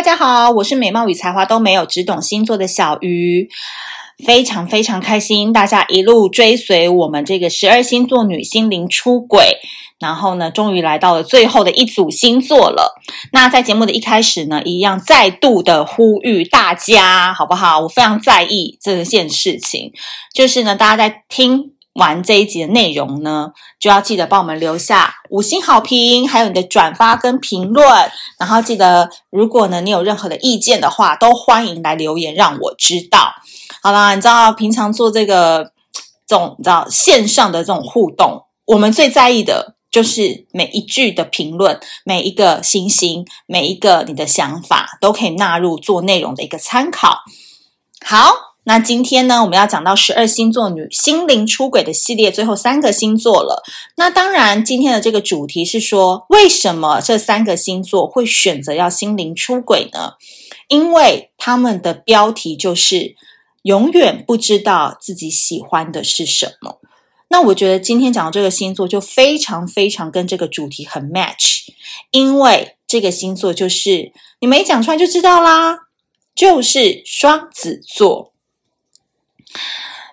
大家好，我是美貌与才华都没有，只懂星座的小鱼，非常非常开心，大家一路追随我们这个十二星座女心灵出轨，然后呢，终于来到了最后的一组星座了。那在节目的一开始呢，一样再度的呼吁大家，好不好？我非常在意这件事情，就是呢，大家在听。完这一集的内容呢，就要记得帮我们留下五星好评，还有你的转发跟评论。然后记得，如果呢你有任何的意见的话，都欢迎来留言让我知道。好啦，你知道平常做这个这种你知道线上的这种互动，我们最在意的就是每一句的评论，每一个星星，每一个你的想法，都可以纳入做内容的一个参考。好。那今天呢，我们要讲到十二星座女心灵出轨的系列最后三个星座了。那当然，今天的这个主题是说，为什么这三个星座会选择要心灵出轨呢？因为他们的标题就是永远不知道自己喜欢的是什么。那我觉得今天讲的这个星座就非常非常跟这个主题很 match，因为这个星座就是你没讲出来就知道啦，就是双子座。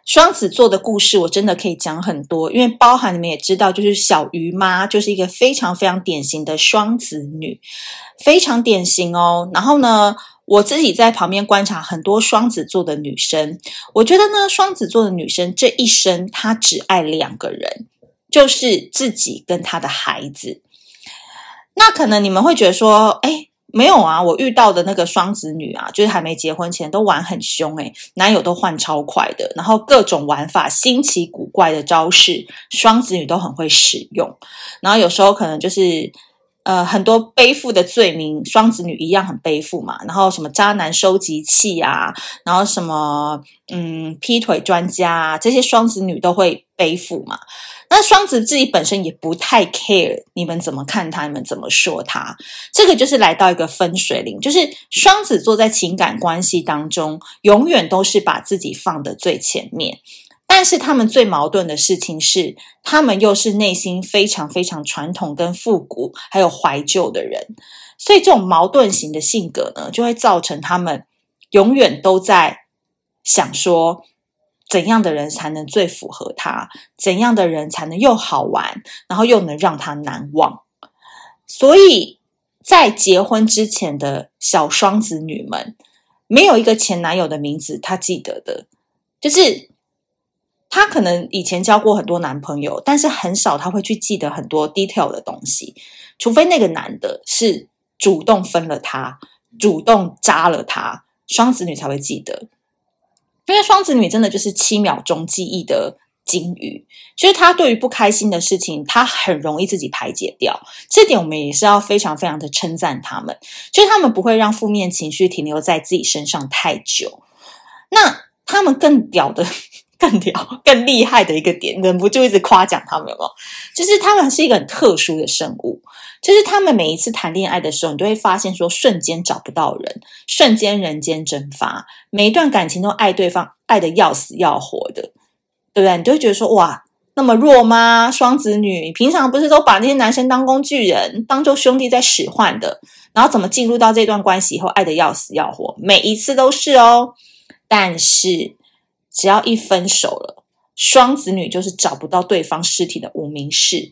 双子座的故事我真的可以讲很多，因为包含你们也知道，就是小鱼妈就是一个非常非常典型的双子女，非常典型哦。然后呢，我自己在旁边观察很多双子座的女生，我觉得呢，双子座的女生这一生她只爱两个人，就是自己跟她的孩子。那可能你们会觉得说，哎。没有啊，我遇到的那个双子女啊，就是还没结婚前都玩很凶诶，男友都换超快的，然后各种玩法新奇古怪的招式，双子女都很会使用。然后有时候可能就是呃很多背负的罪名，双子女一样很背负嘛。然后什么渣男收集器啊，然后什么嗯劈腿专家啊，这些双子女都会背负嘛。那双子自己本身也不太 care 你们怎么看他，你们怎么说他，这个就是来到一个分水岭，就是双子座在情感关系当中，永远都是把自己放的最前面，但是他们最矛盾的事情是，他们又是内心非常非常传统跟复古，还有怀旧的人，所以这种矛盾型的性格呢，就会造成他们永远都在想说。怎样的人才能最符合他？怎样的人才能又好玩，然后又能让他难忘？所以在结婚之前的小双子女们，没有一个前男友的名字他记得的，就是她可能以前交过很多男朋友，但是很少她会去记得很多 detail 的东西，除非那个男的是主动分了她，主动渣了她，双子女才会记得。因为双子女真的就是七秒钟记忆的金鱼，就是她对于不开心的事情，她很容易自己排解掉。这点我们也是要非常非常的称赞他们，就是他们不会让负面情绪停留在自己身上太久。那他们更屌的、更屌、更厉害的一个点，忍不住一直夸奖他们哦，就是他们是一个很特殊的生物。就是他们每一次谈恋爱的时候，你都会发现说，瞬间找不到人，瞬间人间蒸发，每一段感情都爱对方，爱得要死要活的，对不对？你就会觉得说，哇，那么弱吗？双子女平常不是都把那些男生当工具人，当做兄弟在使唤的，然后怎么进入到这段关系以后，爱得要死要活，每一次都是哦。但是只要一分手了，双子女就是找不到对方尸体的无名氏。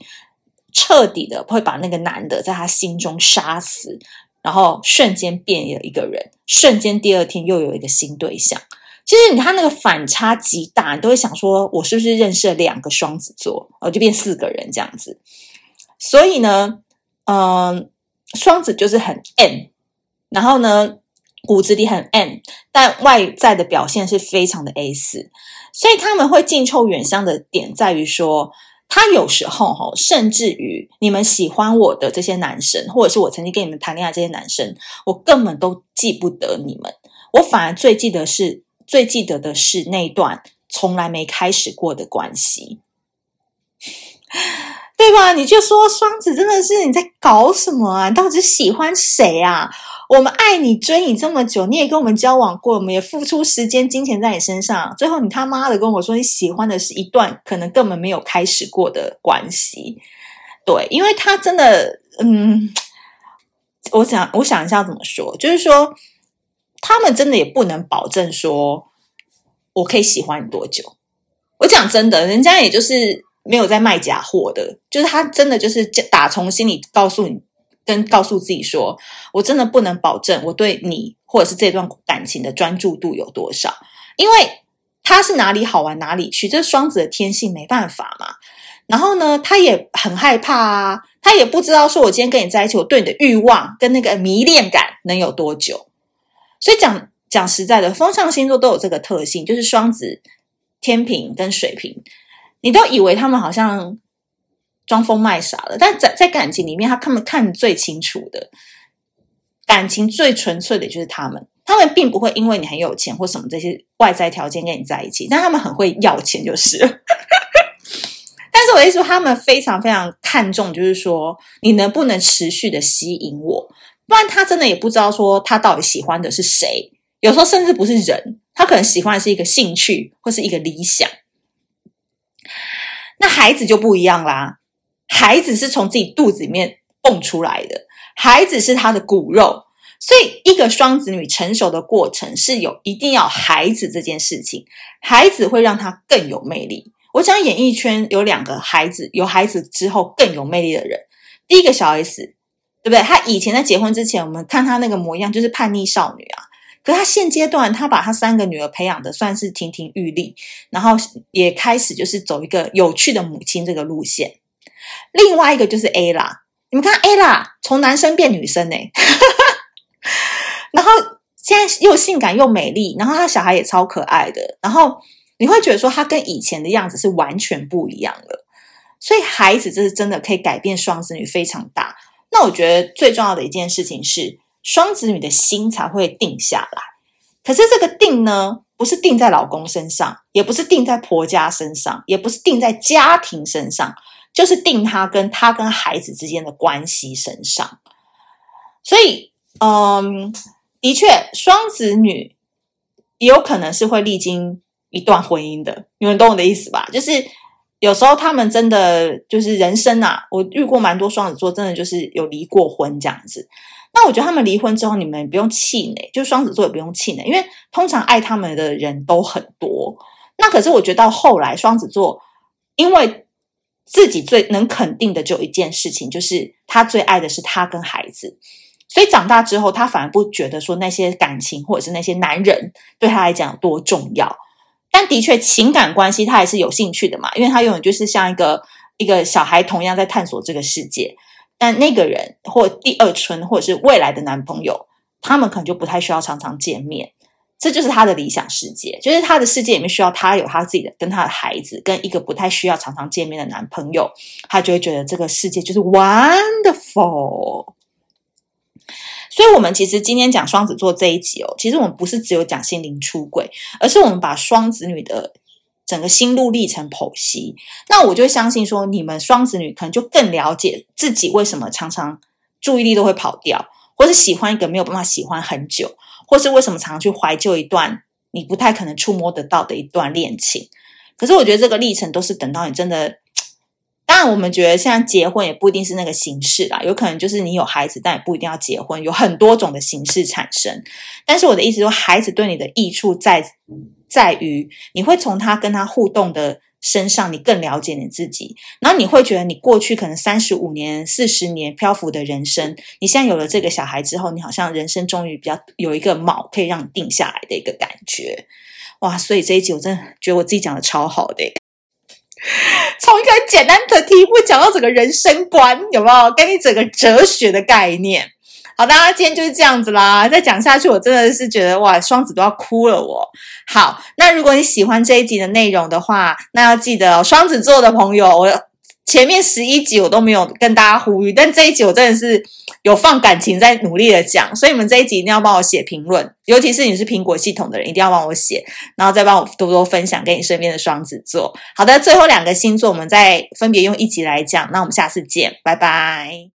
彻底的会把那个男的在他心中杀死，然后瞬间变了一个人，瞬间第二天又有一个新对象。其实你看那个反差极大，你都会想说，我是不是认识了两个双子座，哦，就变四个人这样子。所以呢，嗯、双子就是很 M，然后呢，骨子里很 M，但外在的表现是非常的 A 四。所以他们会近臭远香的点在于说。他有时候哈，甚至于你们喜欢我的这些男生，或者是我曾经跟你们谈恋爱这些男生，我根本都记不得你们，我反而最记得是最记得的是那段从来没开始过的关系，对吧？你就说双子真的是你在搞什么啊？你到底喜欢谁啊？我们爱你追你这么久，你也跟我们交往过，我们也付出时间金钱在你身上，最后你他妈的跟我说你喜欢的是一段可能根本没有开始过的关系，对，因为他真的，嗯，我想我想一下怎么说，就是说他们真的也不能保证说我可以喜欢你多久。我讲真的，人家也就是没有在卖假货的，就是他真的就是打从心里告诉你，跟告诉自己说，我真的不能保证我对你或者是这段感情的专注度有多少，因为他是哪里好玩哪里去，这是双子的天性，没办法嘛。然后呢，他也很害怕啊，他也不知道说我今天跟你在一起，我对你的欲望跟那个迷恋感能有多久。所以讲讲实在的，风象星座都有这个特性，就是双子。天平跟水瓶，你都以为他们好像装疯卖傻了，但在在感情里面，他们看最清楚的，感情最纯粹的就是他们。他们并不会因为你很有钱或什么这些外在条件跟你在一起，但他们很会要钱就是。但是我意思说，他们非常非常看重，就是说你能不能持续的吸引我，不然他真的也不知道说他到底喜欢的是谁。有时候甚至不是人，他可能喜欢的是一个兴趣或是一个理想。那孩子就不一样啦，孩子是从自己肚子里面蹦出来的，孩子是他的骨肉，所以一个双子女成熟的过程是有一定要孩子这件事情，孩子会让他更有魅力。我讲演艺圈有两个孩子，有孩子之后更有魅力的人，第一个小 S，对不对？他以前在结婚之前，我们看他那个模样就是叛逆少女啊。可他现阶段，他把他三个女儿培养的算是亭亭玉立，然后也开始就是走一个有趣的母亲这个路线。另外一个就是 A 啦你们看 A 啦从男生变女生呢，然后现在又性感又美丽，然后他小孩也超可爱的，然后你会觉得说他跟以前的样子是完全不一样了。所以孩子这是真的可以改变双子女非常大。那我觉得最重要的一件事情是。双子女的心才会定下来，可是这个定呢，不是定在老公身上，也不是定在婆家身上，也不是定在家庭身上，就是定他跟他跟孩子之间的关系身上。所以，嗯，的确，双子女也有可能是会历经一段婚姻的，你们懂我的意思吧？就是有时候他们真的就是人生啊，我遇过蛮多双子座，真的就是有离过婚这样子。那我觉得他们离婚之后，你们不用气馁，就双子座也不用气馁，因为通常爱他们的人都很多。那可是我觉得到后来，双子座因为自己最能肯定的就一件事情，就是他最爱的是他跟孩子，所以长大之后，他反而不觉得说那些感情或者是那些男人对他来讲有多重要。但的确，情感关系他还是有兴趣的嘛，因为他永远就是像一个一个小孩同样在探索这个世界。但那个人或第二春，或者是未来的男朋友，他们可能就不太需要常常见面，这就是他的理想世界，就是他的世界里面需要他有他自己的跟他的孩子，跟一个不太需要常常见面的男朋友，他就会觉得这个世界就是 wonderful。所以，我们其实今天讲双子座这一集哦，其实我们不是只有讲心灵出轨，而是我们把双子女的。整个心路历程剖析，那我就相信说，你们双子女可能就更了解自己为什么常常注意力都会跑掉，或是喜欢一个没有办法喜欢很久，或是为什么常常去怀旧一段你不太可能触摸得到的一段恋情。可是我觉得这个历程都是等到你真的，当然我们觉得现在结婚也不一定是那个形式啦，有可能就是你有孩子，但也不一定要结婚，有很多种的形式产生。但是我的意思说，孩子对你的益处在。在于你会从他跟他互动的身上，你更了解你自己，然后你会觉得你过去可能三十五年、四十年漂浮的人生，你现在有了这个小孩之后，你好像人生终于比较有一个锚可以让你定下来的一个感觉，哇！所以这一集我真的觉得我自己讲的超好的，从一个简单的题目讲到整个人生观，有没有？给你整个哲学的概念。好的，大家今天就是这样子啦。再讲下去，我真的是觉得哇，双子都要哭了我。好，那如果你喜欢这一集的内容的话，那要记得哦，双子座的朋友，我前面十一集我都没有跟大家呼吁，但这一集我真的是有放感情在努力的讲，所以你们这一集一定要帮我写评论，尤其是你是苹果系统的人，一定要帮我写，然后再帮我多多分享给你身边的双子座。好的，最后两个星座我们再分别用一集来讲，那我们下次见，拜拜。